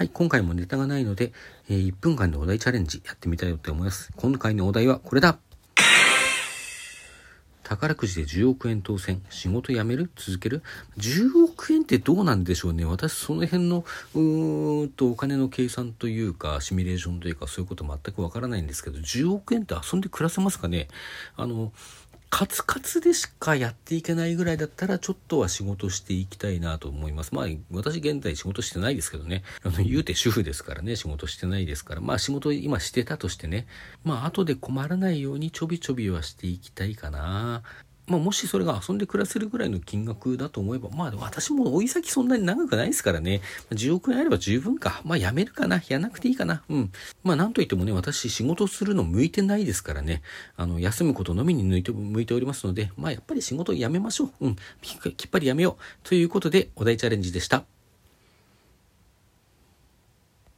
はい、今回もネタがないので、えー、1分間でお題チャレンジやってみたいと思います。今回のお題はこれだ宝くじで10億円当選。仕事辞める？続ける ?10 億円ってどうなんでしょうね。私、その辺の、うーんと、お金の計算というか、シミュレーションというか、そういうこと全くわからないんですけど、10億円って遊んで暮らせますかね？あの、カツカツでしかやっていけないぐらいだったら、ちょっとは仕事していきたいなと思います。まあ、私現在仕事してないですけどね。あの、言うて主婦ですからね、仕事してないですから。まあ、仕事今してたとしてね。まあ、後で困らないようにちょびちょびはしていきたいかな。まあ、もしそれが遊んで暮らせるぐらいの金額だと思えば、まあ私も追い先そんなに長くないですからね。10億円あれば十分か。まあやめるかな。やらなくていいかな。うん。まあなんといってもね、私仕事するの向いてないですからね。あの、休むことのみに向いて向いておりますので、まあやっぱり仕事やめましょう。うん。きっぱりやめよう。ということで、お題チャレンジでした。